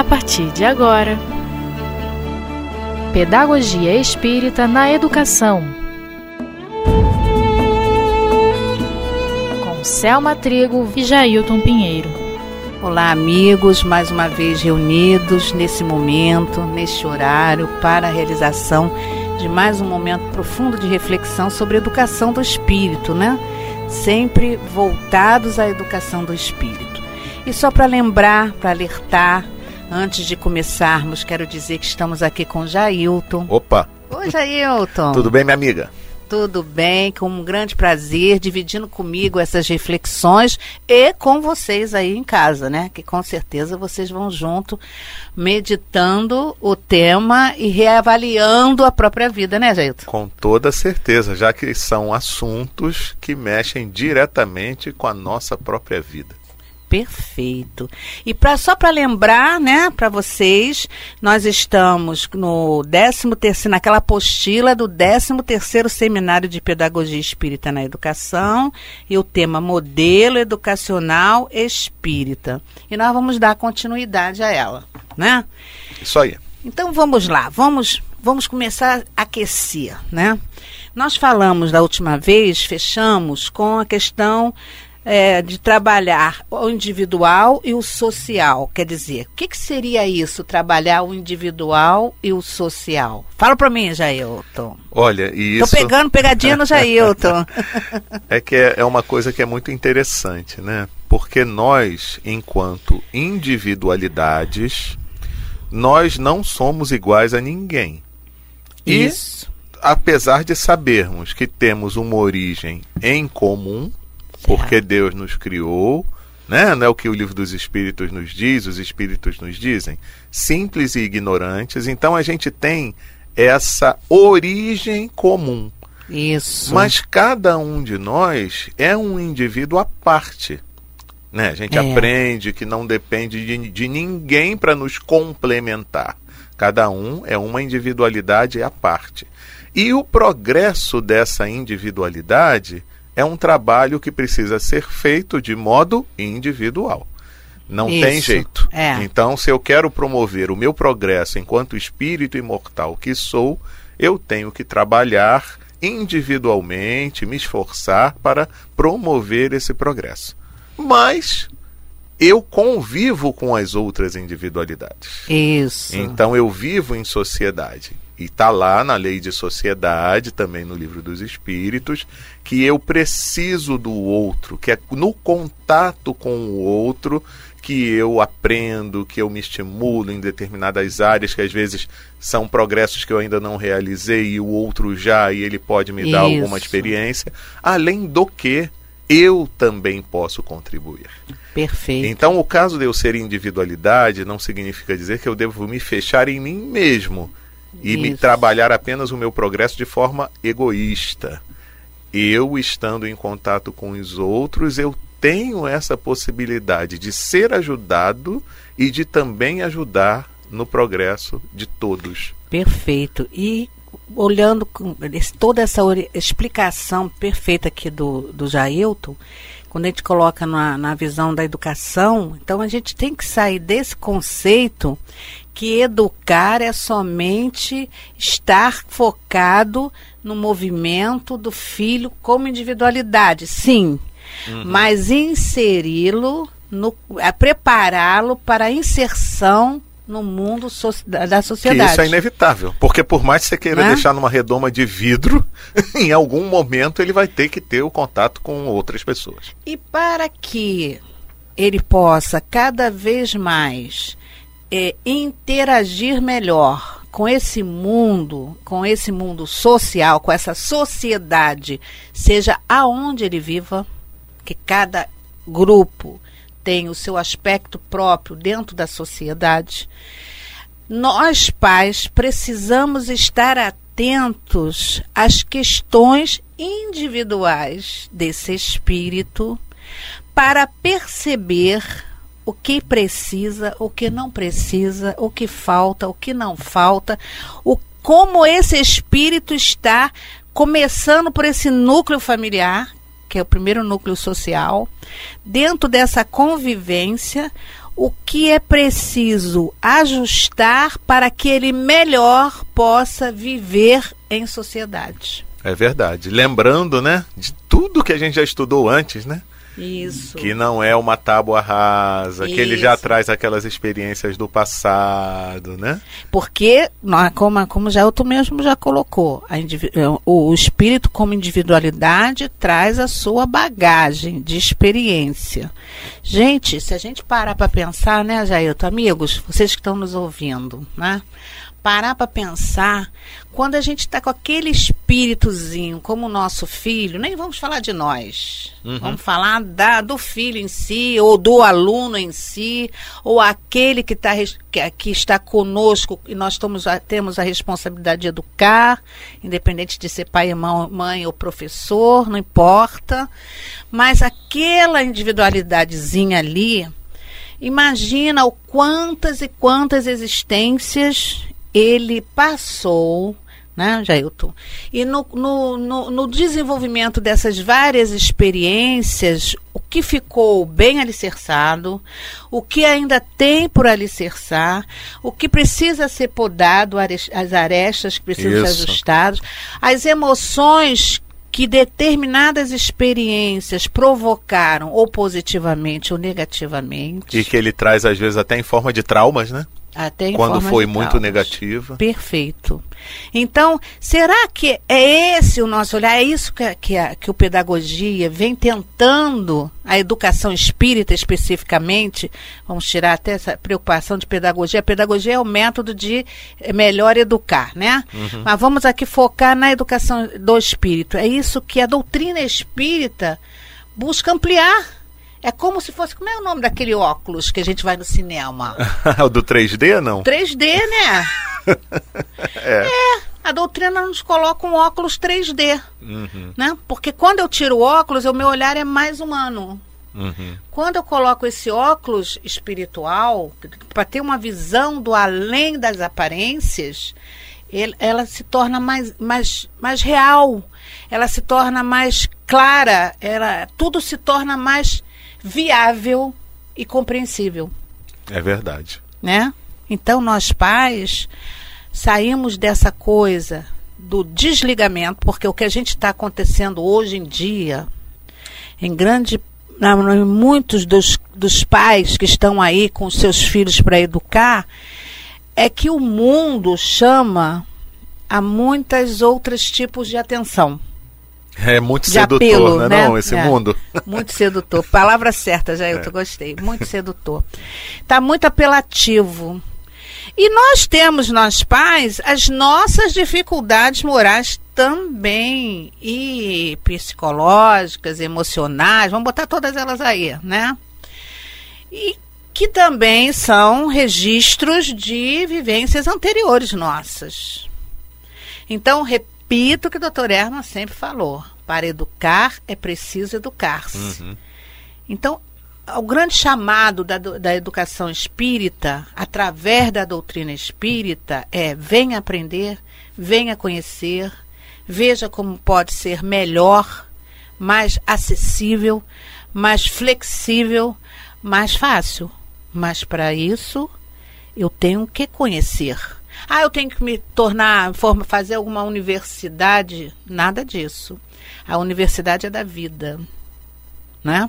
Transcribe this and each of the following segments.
a partir de agora. Pedagogia Espírita na Educação. Com Selma Trigo e Jailton Pinheiro. Olá, amigos, mais uma vez reunidos nesse momento, neste horário, para a realização de mais um momento profundo de reflexão sobre a educação do espírito, né? Sempre voltados à educação do espírito. E só para lembrar, para alertar, Antes de começarmos, quero dizer que estamos aqui com Jailton. Opa! Oi, Jailton. Tudo bem, minha amiga? Tudo bem, com um grande prazer, dividindo comigo essas reflexões e com vocês aí em casa, né? Que com certeza vocês vão junto meditando o tema e reavaliando a própria vida, né, Jailton? Com toda certeza, já que são assuntos que mexem diretamente com a nossa própria vida. Perfeito. E pra, só para lembrar, né, para vocês, nós estamos no 13 terceiro, naquela apostila do 13 terceiro Seminário de Pedagogia Espírita na Educação e o tema Modelo Educacional Espírita. E nós vamos dar continuidade a ela, né? Isso aí. Então vamos lá, vamos vamos começar a aquecer, né? Nós falamos da última vez, fechamos com a questão é, de trabalhar o individual e o social. Quer dizer, o que, que seria isso, trabalhar o individual e o social? Fala para mim, Jailton. Olha, e isso... Tô pegando pegadinha no Jailton. é que é, é uma coisa que é muito interessante, né? Porque nós, enquanto individualidades, nós não somos iguais a ninguém. E, isso. apesar de sabermos que temos uma origem em comum, porque Deus nos criou, né? Não é o que o livro dos Espíritos nos diz, os Espíritos nos dizem, simples e ignorantes. Então a gente tem essa origem comum. Isso. Mas cada um de nós é um indivíduo à parte. Né? A gente é. aprende que não depende de, de ninguém para nos complementar. Cada um é uma individualidade à parte. E o progresso dessa individualidade é um trabalho que precisa ser feito de modo individual. Não Isso, tem jeito. É. Então, se eu quero promover o meu progresso enquanto espírito imortal que sou, eu tenho que trabalhar individualmente, me esforçar para promover esse progresso. Mas eu convivo com as outras individualidades. Isso. Então eu vivo em sociedade. E está lá na lei de sociedade, também no livro dos espíritos, que eu preciso do outro, que é no contato com o outro que eu aprendo, que eu me estimulo em determinadas áreas que às vezes são progressos que eu ainda não realizei e o outro já e ele pode me Isso. dar alguma experiência, além do que eu também posso contribuir. Perfeito. Então, o caso de eu ser individualidade não significa dizer que eu devo me fechar em mim mesmo e Isso. me trabalhar apenas o meu progresso de forma egoísta. Eu estando em contato com os outros, eu tenho essa possibilidade de ser ajudado e de também ajudar no progresso de todos. Perfeito. E olhando toda essa explicação perfeita aqui do, do Jailton, quando a gente coloca na, na visão da educação, então a gente tem que sair desse conceito que educar é somente estar focado no movimento do filho como individualidade, sim, uhum. mas inseri-lo, é, prepará-lo para a inserção no mundo so da sociedade. Que isso é inevitável, porque por mais que você queira né? deixar numa redoma de vidro, em algum momento ele vai ter que ter o contato com outras pessoas. E para que ele possa cada vez mais é, interagir melhor com esse mundo, com esse mundo social, com essa sociedade, seja aonde ele viva, que cada grupo tem o seu aspecto próprio dentro da sociedade. Nós, pais, precisamos estar atentos às questões individuais desse espírito para perceber o que precisa, o que não precisa, o que falta, o que não falta, o como esse espírito está começando por esse núcleo familiar, que é o primeiro núcleo social. Dentro dessa convivência, o que é preciso ajustar para que ele melhor possa viver em sociedade. É verdade. Lembrando, né, de tudo que a gente já estudou antes, né? Isso. Que não é uma tábua rasa, que ele já traz aquelas experiências do passado, né? Porque, como, como já tu mesmo já colocou, é, o espírito como individualidade traz a sua bagagem de experiência. Gente, se a gente parar para pensar, né, Jailton, amigos, vocês que estão nos ouvindo, né? Parar para pensar, quando a gente está com aquele espíritozinho como o nosso filho, nem vamos falar de nós, uhum. vamos falar da, do filho em si, ou do aluno em si, ou aquele que, tá, que, que está conosco e nós tomos, temos a responsabilidade de educar, independente de ser pai, mãe, mãe ou professor, não importa, mas aquela individualidadezinha ali. Imagina o quantas e quantas existências ele passou, né, Jailton? E no, no, no, no, desenvolvimento dessas várias experiências, o que ficou bem alicerçado, o que ainda tem por alicerçar, o que precisa ser podado, as arestas que precisam Isso. ser ajustadas, as emoções que determinadas experiências provocaram, ou positivamente ou negativamente. E que ele traz, às vezes, até em forma de traumas, né? Até Quando foi muito negativa. Perfeito. Então, será que é esse o nosso olhar? É isso que, que, a, que o pedagogia vem tentando, a educação espírita especificamente, vamos tirar até essa preocupação de pedagogia. A pedagogia é o método de melhor educar, né? Uhum. Mas vamos aqui focar na educação do espírito. É isso que a doutrina espírita busca ampliar é como se fosse. Como é o nome daquele óculos que a gente vai no cinema? o do 3D, não? 3D, né? é. é. A doutrina nos coloca um óculos 3D. Uhum. Né? Porque quando eu tiro o óculos, o meu olhar é mais humano. Uhum. Quando eu coloco esse óculos espiritual, para ter uma visão do além das aparências, ele, ela se torna mais, mais, mais real, ela se torna mais clara, ela, tudo se torna mais viável e compreensível. É verdade. Né? Então nós pais saímos dessa coisa do desligamento, porque o que a gente está acontecendo hoje em dia, em grande em muitos dos, dos pais que estão aí com seus filhos para educar, é que o mundo chama a muitos outros tipos de atenção. É muito sedutor, apelo, né, né? Não, esse é, mundo. Muito sedutor. Palavra certa, já eu é. gostei. Muito sedutor. Está muito apelativo. E nós temos, nós pais, as nossas dificuldades morais também. E psicológicas, emocionais, vamos botar todas elas aí, né? E que também são registros de vivências anteriores nossas. Então, repito repito o que o doutor Herman sempre falou: para educar é preciso educar-se. Uhum. Então, o grande chamado da, da educação espírita, através da doutrina espírita, é: venha aprender, venha conhecer, veja como pode ser melhor, mais acessível, mais flexível, mais fácil. Mas para isso, eu tenho que conhecer ah, eu tenho que me tornar, forma, fazer alguma universidade. Nada disso. A universidade é da vida. Né?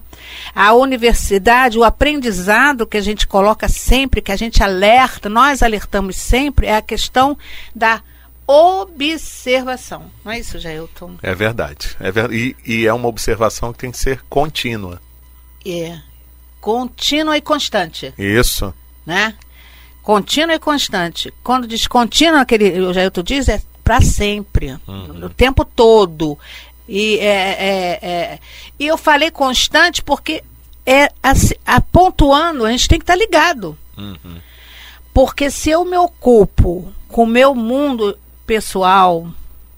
A universidade, o aprendizado que a gente coloca sempre, que a gente alerta, nós alertamos sempre, é a questão da observação. Não é isso, Jailton? É verdade. É ver... E, e, é uma observação que tem que ser contínua. É. Contínua e constante. Isso. Né? Contínua e constante. Quando diz contínua, aquele, o Jailton diz, é para sempre, uhum. o tempo todo. E, é, é, é, e eu falei constante porque é assim, a, gente tem que estar tá ligado. Uhum. Porque se eu me ocupo com o meu mundo pessoal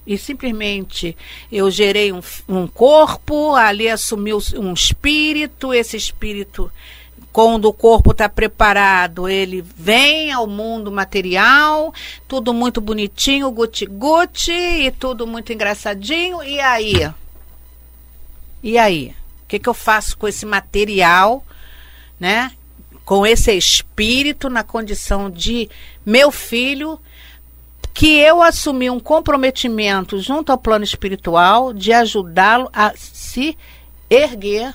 e simplesmente eu gerei um, um corpo, ali assumiu um espírito, esse espírito quando o corpo está preparado, ele vem ao mundo material, tudo muito bonitinho, guti-guti, e tudo muito engraçadinho, e aí? E aí? O que, que eu faço com esse material, né? Com esse espírito na condição de meu filho, que eu assumi um comprometimento junto ao plano espiritual de ajudá-lo a se erguer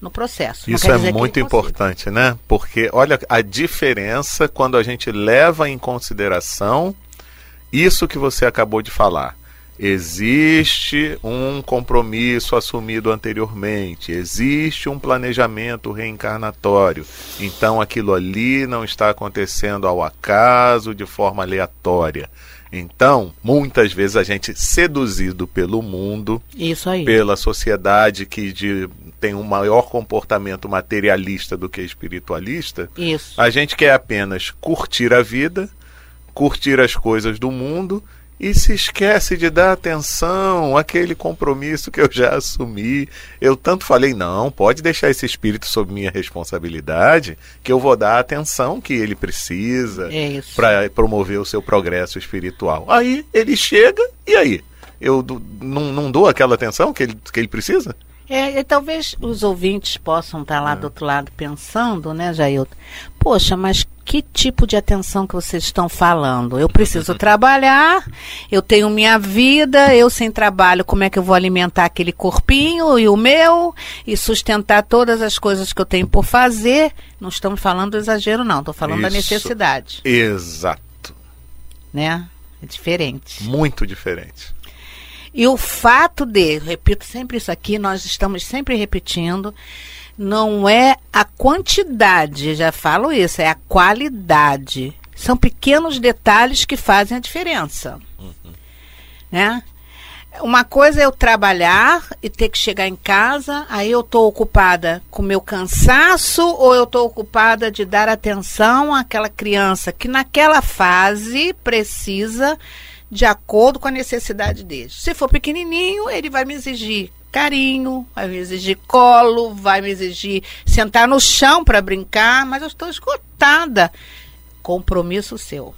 no processo. Isso é muito importante, né? Porque olha a diferença quando a gente leva em consideração isso que você acabou de falar. Existe um compromisso assumido anteriormente, existe um planejamento reencarnatório. Então aquilo ali não está acontecendo ao acaso, de forma aleatória. Então, muitas vezes a gente seduzido pelo mundo, pela sociedade que de, tem um maior comportamento materialista do que espiritualista, Isso. a gente quer apenas curtir a vida, curtir as coisas do mundo e se esquece de dar atenção àquele compromisso que eu já assumi. Eu tanto falei, não, pode deixar esse espírito sob minha responsabilidade, que eu vou dar a atenção que ele precisa É para promover o seu progresso espiritual. Aí ele chega, e aí? Eu não, não dou aquela atenção que ele, que ele precisa? É, e talvez os ouvintes possam estar lá do outro lado pensando, né, Jailton? Poxa, mas que tipo de atenção que vocês estão falando? Eu preciso trabalhar, eu tenho minha vida, eu sem trabalho, como é que eu vou alimentar aquele corpinho e o meu e sustentar todas as coisas que eu tenho por fazer? Não estamos falando do exagero, não, estou falando da Isso. necessidade, Exato. né? É diferente. Muito diferente. E o fato de, repito sempre isso aqui, nós estamos sempre repetindo, não é a quantidade, já falo isso, é a qualidade. São pequenos detalhes que fazem a diferença. Né? Uma coisa é eu trabalhar e ter que chegar em casa, aí eu estou ocupada com meu cansaço ou eu estou ocupada de dar atenção àquela criança que naquela fase precisa de acordo com a necessidade dele. Se for pequenininho, ele vai me exigir carinho, vai me exigir colo, vai me exigir sentar no chão para brincar, mas eu estou esgotada. Compromisso seu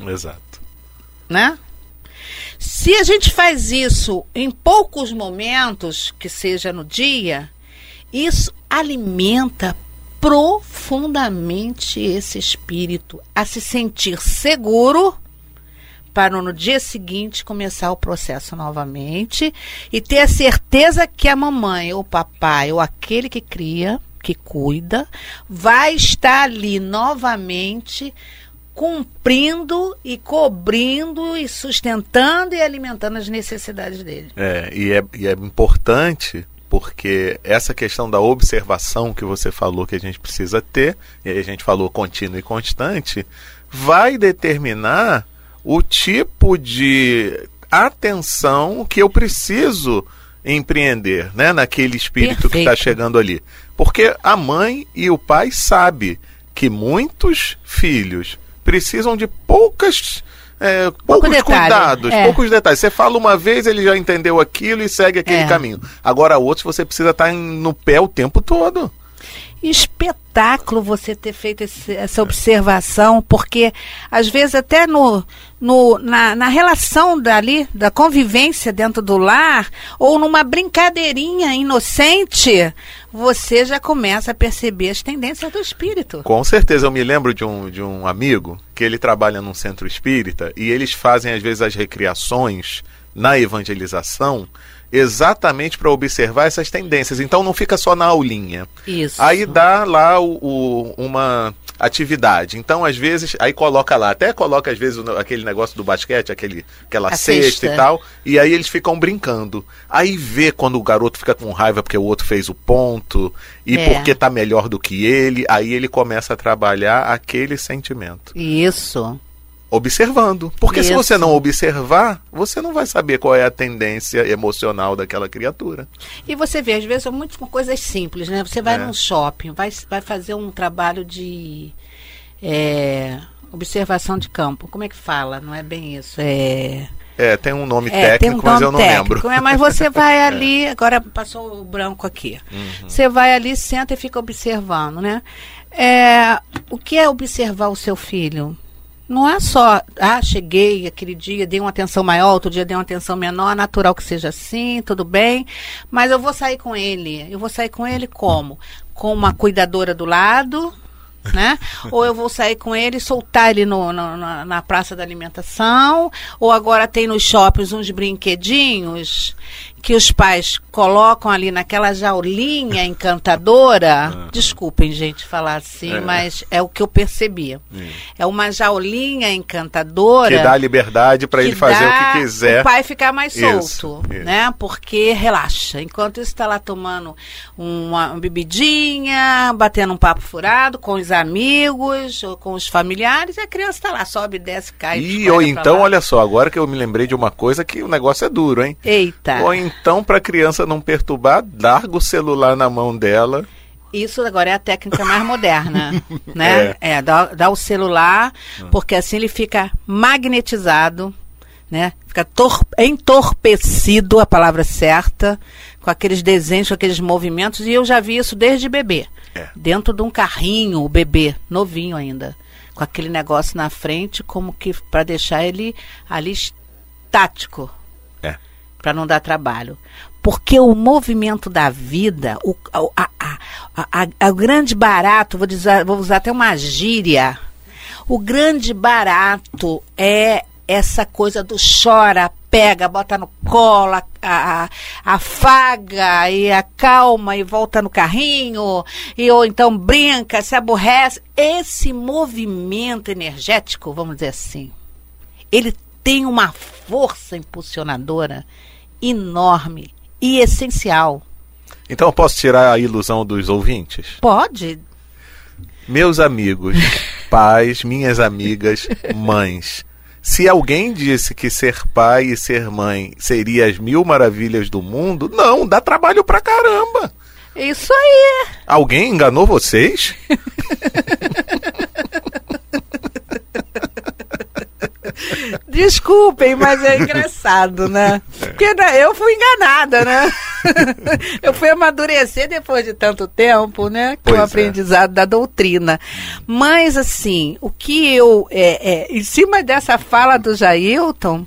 Exato. né? Se a gente faz isso em poucos momentos, que seja no dia, isso alimenta profundamente esse espírito a se sentir seguro para no dia seguinte começar o processo novamente e ter a certeza que a mamãe ou o papai ou aquele que cria, que cuida, vai estar ali novamente cumprindo e cobrindo e sustentando e alimentando as necessidades dele. É, e é, e é importante porque essa questão da observação que você falou que a gente precisa ter, e aí a gente falou contínuo e constante, vai determinar o tipo de atenção que eu preciso empreender, né, naquele espírito que está Perfeito. chegando ali. Porque a mãe e o pai sabe que muitos filhos precisam de poucas é, poucos detalhe, cuidados, é. poucos detalhes. Você fala uma vez, ele já entendeu aquilo e segue aquele É. caminho. Agora, outros você precisa estar em- no pé o tempo todo. Espetáculo você ter feito esse- essa observação, porque às vezes até no, no, na, na relação dali, da convivência dentro do lar, ou numa brincadeirinha inocente, você já começa a perceber as tendências do espírito. Com certeza, eu me lembro de um, de um amigo que ele trabalha num centro espírita e eles fazem às vezes as recriações na evangelização exatamente para observar essas tendências. Então não fica só na aulinha. Isso. Aí dá lá o, o- uma atividade. Então, às vezes, aí coloca lá, até coloca às vezes aquele negócio do basquete, aquele, aquela A cesta, cesta. e tal, e aí eles ficam brincando. Aí vê quando o garoto fica com raiva porque o outro fez o ponto e É. porque tá melhor do que ele, aí ele começa a trabalhar aquele sentimento. Isso. Observando. Porque se Isso. você não observar, você não vai saber qual é a tendência emocional daquela criatura. E você vê, às vezes, são muitas coisas simples, né? Você vai É. num shopping, vai, vai fazer um trabalho de é, observação de campo. Como é que fala? Não é bem isso. É, É, tem um nome é, tem um técnico, mas eu nome não técnico, lembro. é, mas você vai ali, agora passou o branco aqui. Uhum. Você vai ali, senta e fica observando, né? É, o que é observar o seu filho? Não é só, ah, cheguei aquele dia, dei uma atenção maior, outro dia dei uma atenção menor, natural que seja assim, tudo bem, mas eu vou sair com ele. Eu vou sair com ele como? Com uma cuidadora do lado, né? ou eu vou sair com ele e soltar ele no, no, na, na, praça da alimentação, ou agora tem nos shoppings uns brinquedinhos que os pais colocam ali naquela jaulinha encantadora. Desculpem, gente, falar assim, é. mas é o que eu percebia. É uma jaulinha encantadora. Que dá liberdade para ele fazer o que quiser. O pai ficar mais solto, isso. né? Porque relaxa. Enquanto isso está lá tomando uma, uma bebidinha, batendo um papo furado com os amigos, ou com os familiares, e a criança está lá, sobe, desce, cai. E ou então, olha só, agora que eu me lembrei de uma coisa que o negócio é duro, hein? Eita. Ou então então, para a criança não perturbar, larga o celular na mão dela. Isso agora é a técnica mais moderna, né? É, é dá, dá, o celular, ah. porque assim ele fica magnetizado, né? Fica entorpecido, a palavra certa, com aqueles desenhos, com aqueles movimentos, e eu já vi isso desde bebê. É. Dentro de um carrinho, o bebê, novinho ainda, com aquele negócio na frente, como que para deixar ele ali estático, para não dar trabalho. Porque o movimento da vida, o, a, a, a, grande barato, vou, dizer, vou usar até uma gíria, o grande barato é essa coisa do chora, pega, bota no colo, afaga e acalma e volta no carrinho, e ou então brinca, se aborrece. Esse movimento energético, vamos dizer assim, ele tem uma força impulsionadora enorme e essencial. Então eu posso tirar a ilusão dos ouvintes? Pode. Meus amigos, pais, minhas amigas, mães. Se alguém disse que ser pai e ser mãe seria as mil maravilhas do mundo, não, dá trabalho pra caramba. Isso aí. Alguém enganou vocês? Desculpem, mas é engraçado, né? Porque né, eu fui enganada, né? eu fui amadurecer depois de tanto tempo, né? Com o é. aprendizado da doutrina. Mas, assim, o que eu. É, é, em cima dessa fala do Jailton,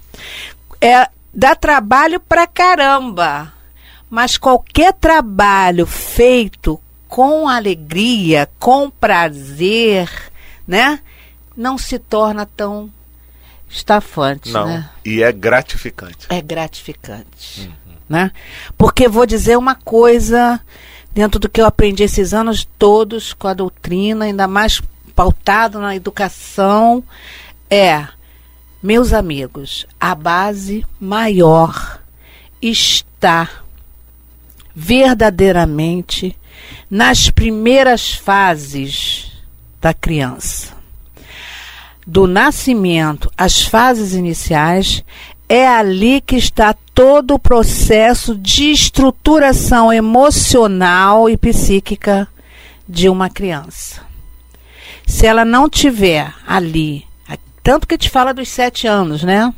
é, dá trabalho pra caramba. Mas qualquer trabalho feito com alegria, com prazer, né? Não se torna tão estafante, Não, né? E é gratificante. É gratificante, uhum. né? Porque vou dizer uma coisa dentro do que eu aprendi esses anos todos com a doutrina, ainda mais pautado na educação, é, meus amigos, a base maior está verdadeiramente nas primeiras fases da criança do nascimento às fases iniciais, é ali que está todo o processo de estruturação emocional e psíquica de uma criança. Se ela não tiver ali, tanto que te fala dos sete anos, né?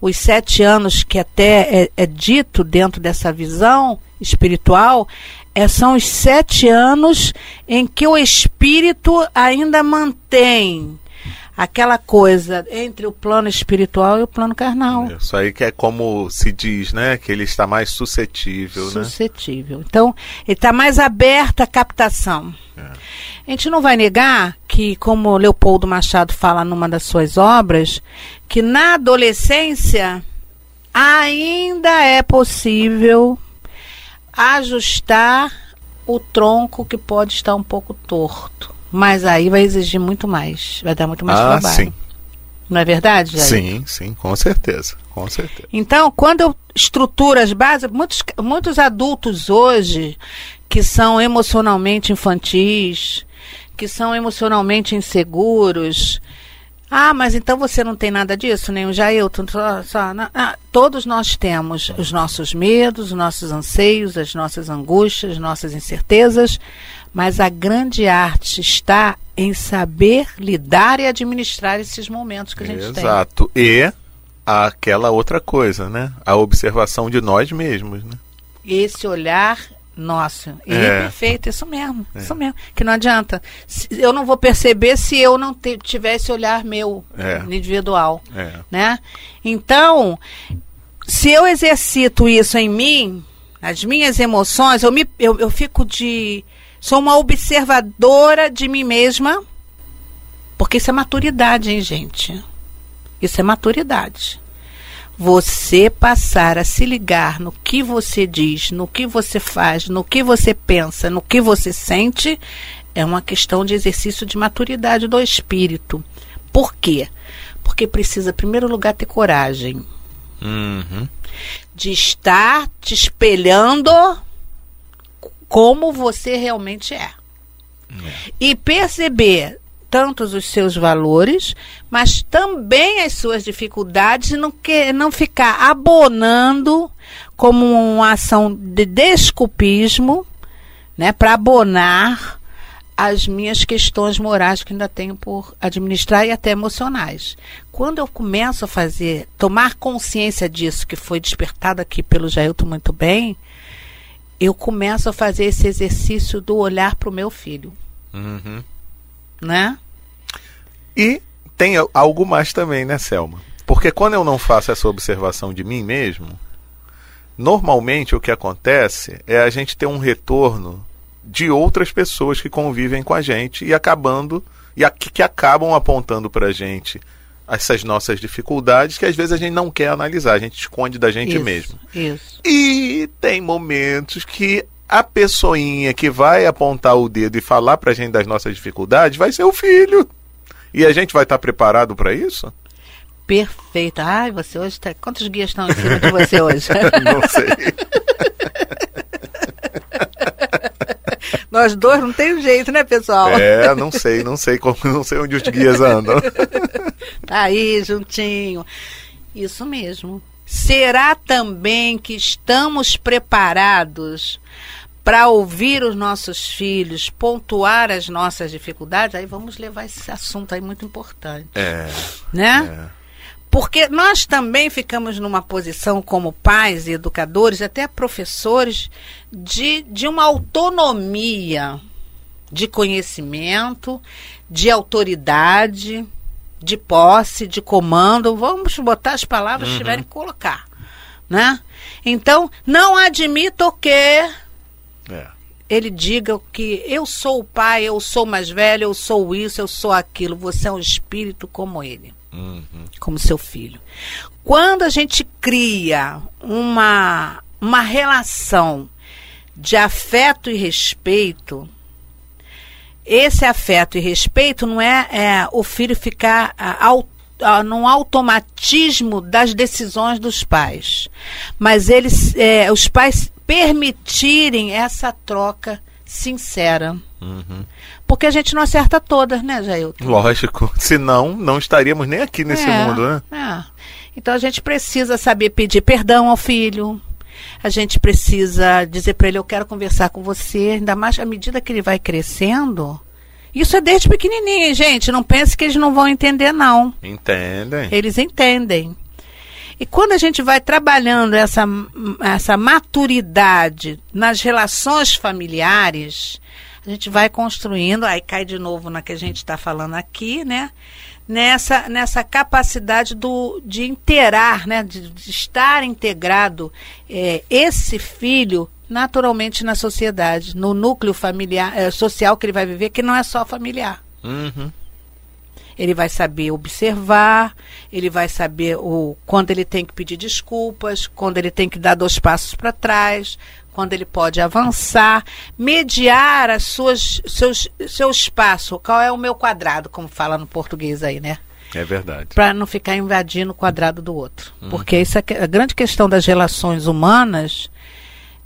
Os sete anos que até é, é dito dentro dessa visão espiritual, é, são os sete anos em que o espírito ainda mantém aquela coisa entre o plano espiritual e o plano carnal. Isso aí que é como se diz, né? Que ele está mais suscetível, suscetível. né? Suscetível. Então, ele está mais aberto à captação. É. A gente não vai negar que, como Leopoldo Machado fala numa das suas obras, que na adolescência ainda é possível ajustar o tronco que pode estar um pouco torto. Mas aí vai exigir muito mais, vai dar muito mais ah, trabalho. Sim. Não é verdade, Jair? Sim, sim, com certeza, com certeza. Então, quando eu estruturo as bases, muitos, muitos adultos hoje que são emocionalmente infantis, que são emocionalmente inseguros, ah, mas então você não tem nada disso, nem o Jailton. Só, só, ah, todos nós temos os nossos medos, os nossos anseios, as nossas angústias, as nossas incertezas, mas a grande arte está em saber lidar e administrar esses momentos que a gente Exato. tem. Exato. E aquela outra coisa, né? A observação de nós mesmos, né? Esse olhar Nossa, ele é. É. perfeito, isso mesmo, isso mesmo. Que não adianta. Eu não vou perceber se eu não te- tivesse olhar meu É. individual, É. né? Então, se eu exercito isso em mim, as minhas emoções, eu, me, eu, eu fico de. Sou uma observadora de mim mesma, porque isso é maturidade, hein, gente? Isso é maturidade. Você passar a se ligar no que você diz, no que você faz, no que você pensa, no que você sente, é uma questão de exercício de maturidade do espírito. Por quê? Porque precisa, em primeiro lugar, ter coragem Uhum. de estar te espelhando como você realmente é. E perceber tantos os seus valores, mas também as suas dificuldades não, que, não ficar abonando como uma ação de desculpismo, né, para abonar as minhas questões morais que ainda tenho por administrar e até emocionais. Quando eu começo a fazer, tomar consciência disso que foi despertado aqui pelo Jailton muito bem, eu começo a fazer esse exercício do olhar para o meu filho, Uhum. né? E tem al- algo mais também, né, Selma? Porque quando eu não faço essa observação de mim mesmo, normalmente o que acontece é a gente ter um retorno de outras pessoas que convivem com a gente e acabando e aqui que acabam apontando pra gente essas nossas dificuldades que às vezes a gente não quer analisar, a gente esconde da gente Isso, mesmo. Isso. E tem momentos que a pessoinha que vai apontar o dedo e falar pra gente das nossas dificuldades vai ser o filho. E a gente vai estar preparado pra isso? Perfeito. Ai, você hoje tá. Quantos guias estão em cima de você hoje? Não sei. Nós dois não tem jeito, né, pessoal? É, não sei, não sei como, não sei onde os guias andam. Aí, juntinho. Isso mesmo. Será também que estamos preparados para ouvir os nossos filhos, pontuar as nossas dificuldades? Aí vamos levar esse assunto aí muito importante, É, né? é. Porque nós também ficamos numa posição como pais e educadores, até professores, de, de uma autonomia de conhecimento, de autoridade, de posse, de comando. Vamos botar as palavras que tiverem que colocar. Né? Então, não admito que é. ele diga que eu sou o pai, eu sou mais velho, eu sou isso, eu sou aquilo. Você é um espírito como ele Uhum. como seu filho. Quando a gente cria uma, uma relação de afeto e respeito, esse afeto e respeito não é, é o filho ficar ah, num automatismo das decisões dos pais, mas eles, é, os pais permitirem essa troca sincera. Uhum. Porque a gente não acerta todas, né, Jailton? Lógico, senão não estaríamos nem aqui nesse É, mundo, né? é. Então a gente precisa saber pedir perdão ao filho. A gente precisa dizer para ele: Eu quero conversar com você. Ainda mais à medida que ele vai crescendo. Isso é desde pequenininho, gente. Não pense que eles não vão entender, não. Entendem? Eles entendem. E quando a gente vai trabalhando essa, essa maturidade nas relações familiares, a gente vai construindo, aí cai de novo na que a gente está falando aqui, né? Nessa, nessa capacidade do, de interar, né? de, de estar integrado eh, esse filho naturalmente na sociedade, no núcleo familiar, eh, social que ele vai viver, que não é só familiar. Uhum. Ele vai saber observar, ele vai saber o, quando ele tem que pedir desculpas, quando ele tem que dar dois passos para trás, quando ele pode avançar, mediar as suas, seus, seu espaço. Qual é o meu quadrado, como fala no português aí, né? É verdade. Para não ficar invadindo o quadrado do outro. Porque isso é a grande questão das relações humanas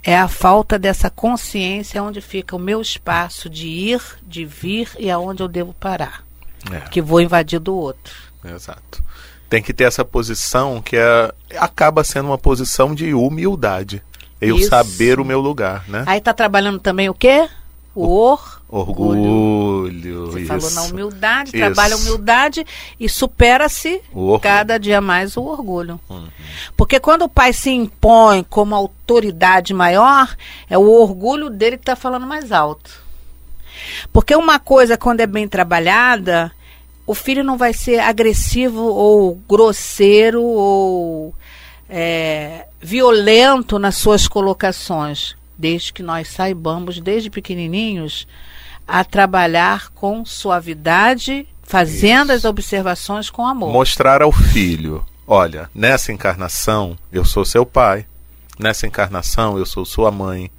é a falta dessa consciência onde fica o meu espaço de ir, de vir e aonde eu devo parar É. que vou invadir do outro. Exato. Tem que ter essa posição que é, acaba sendo uma posição de humildade. Eu Isso. saber o meu lugar, né? Aí tá trabalhando também o quê? O or, orgulho. Você isso. falou na humildade, Isso. trabalha a humildade e supera-se cada dia mais o orgulho. Uhum. Porque quando o pai se impõe como autoridade maior, é o orgulho dele que está falando mais alto. Porque uma coisa, quando é bem trabalhada, o filho não vai ser agressivo ou grosseiro ou é, violento nas suas colocações, desde que nós saibamos, desde pequenininhos, a trabalhar com suavidade, fazendo as observações com amor. Mostrar ao filho: olha, nessa encarnação eu sou seu pai, nessa encarnação eu sou sua mãe.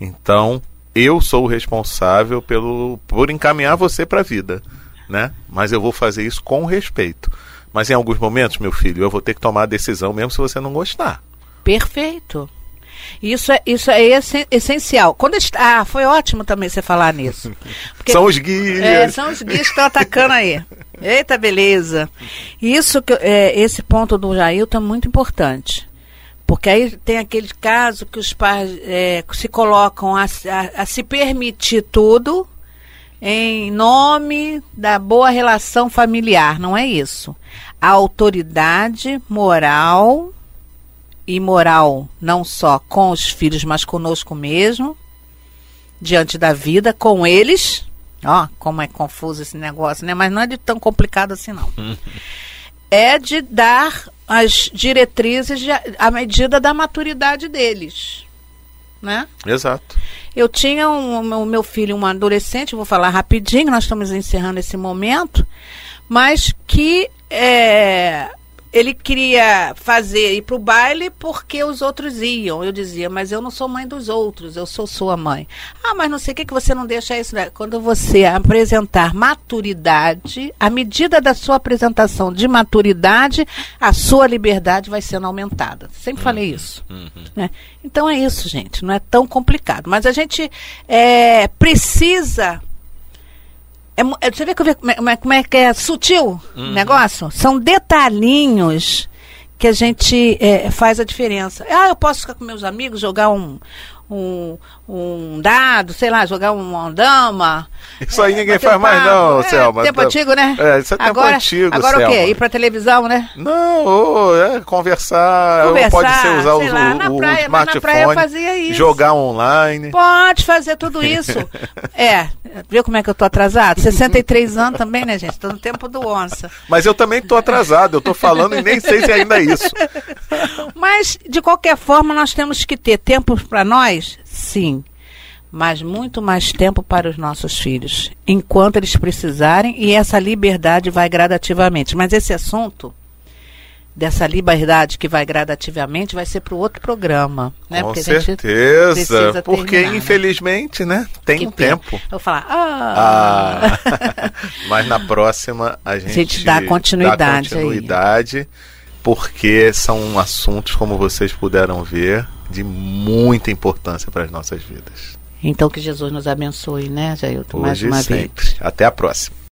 Então eu sou o responsável pelo, por encaminhar você para a vida, né? Mas eu vou fazer isso com respeito. Mas em alguns momentos, meu filho, eu vou ter que tomar a decisão mesmo se você não gostar. Perfeito. Isso é, isso é essen- essencial. Quando está, ah, foi ótimo também você falar nisso. São os guias. É, são os guias que estão atacando aí. Eita, beleza. Isso que, é, esse ponto do Jailton é muito importante. Porque aí tem aquele caso que os pais é, se colocam a, a- a se permitir tudo em nome da boa relação familiar. Não é isso. A autoridade moral e moral não só com os filhos, mas conosco mesmo, diante da vida, com eles. Ó, como é confuso esse negócio, né? Mas não é de tão complicado assim, não. É de dar as diretrizes de- à medida da maturidade deles, né? Exato. Eu tinha um, o meu- meu filho, um adolescente, vou falar rapidinho, nós estamos encerrando esse momento, mas que é, ele queria fazer ir para o baile porque os outros iam. Eu dizia, mas eu não sou mãe dos outros, eu sou sua mãe. Ah, mas não sei o que, que você não deixa isso. Né? Quando você apresentar maturidade, à medida da sua apresentação de maturidade, a sua liberdade vai sendo aumentada. Sempre falei isso. né? Então é isso, gente. Não é tão complicado. Mas a gente é, precisa. É é- você vê como é, como é- como é que é sutil o negócio? São detalhinhos que a gente é, faz a diferença. Ah, eu posso ficar com meus amigos, jogar um, um, um dado, sei lá, jogar uma dama. Isso aí ninguém bater faz um mais, não, é, Selma. Tempo antigo, né? É, isso é tempo agora, antigo, Agora o quê? Selma. Ir pra televisão, né? Não, é conversar, Conversar, pode ser usar os- lá, o, na o praia, na smartphone, praia eu fazia isso. jogar online. Pode fazer tudo isso. é, viu como é que eu tô atrasado? 63 anos também, né, gente? Tô no tempo do onça. Mas eu também tô atrasado, eu tô falando e nem sei se ainda é isso. Mas, de qualquer forma, nós temos que ter tempo para nós? Sim. Mas muito mais tempo para os nossos filhos, enquanto eles precisarem, e essa liberdade vai gradativamente. Mas esse assunto, dessa liberdade que vai gradativamente, vai ser para o outro programa. Né? Com Porque a gente certeza, porque terminar, né? infelizmente, né, tem Que um pena. tempo. Eu vou falar, ah, Ah, mas na próxima a gente, gente dá continuidade dá continuidade porque são assuntos, como vocês puderam ver, de muita importância para as nossas vidas. Então que Jesus nos abençoe, né, Jailton, mais uma e vez. sempre. Até a próxima.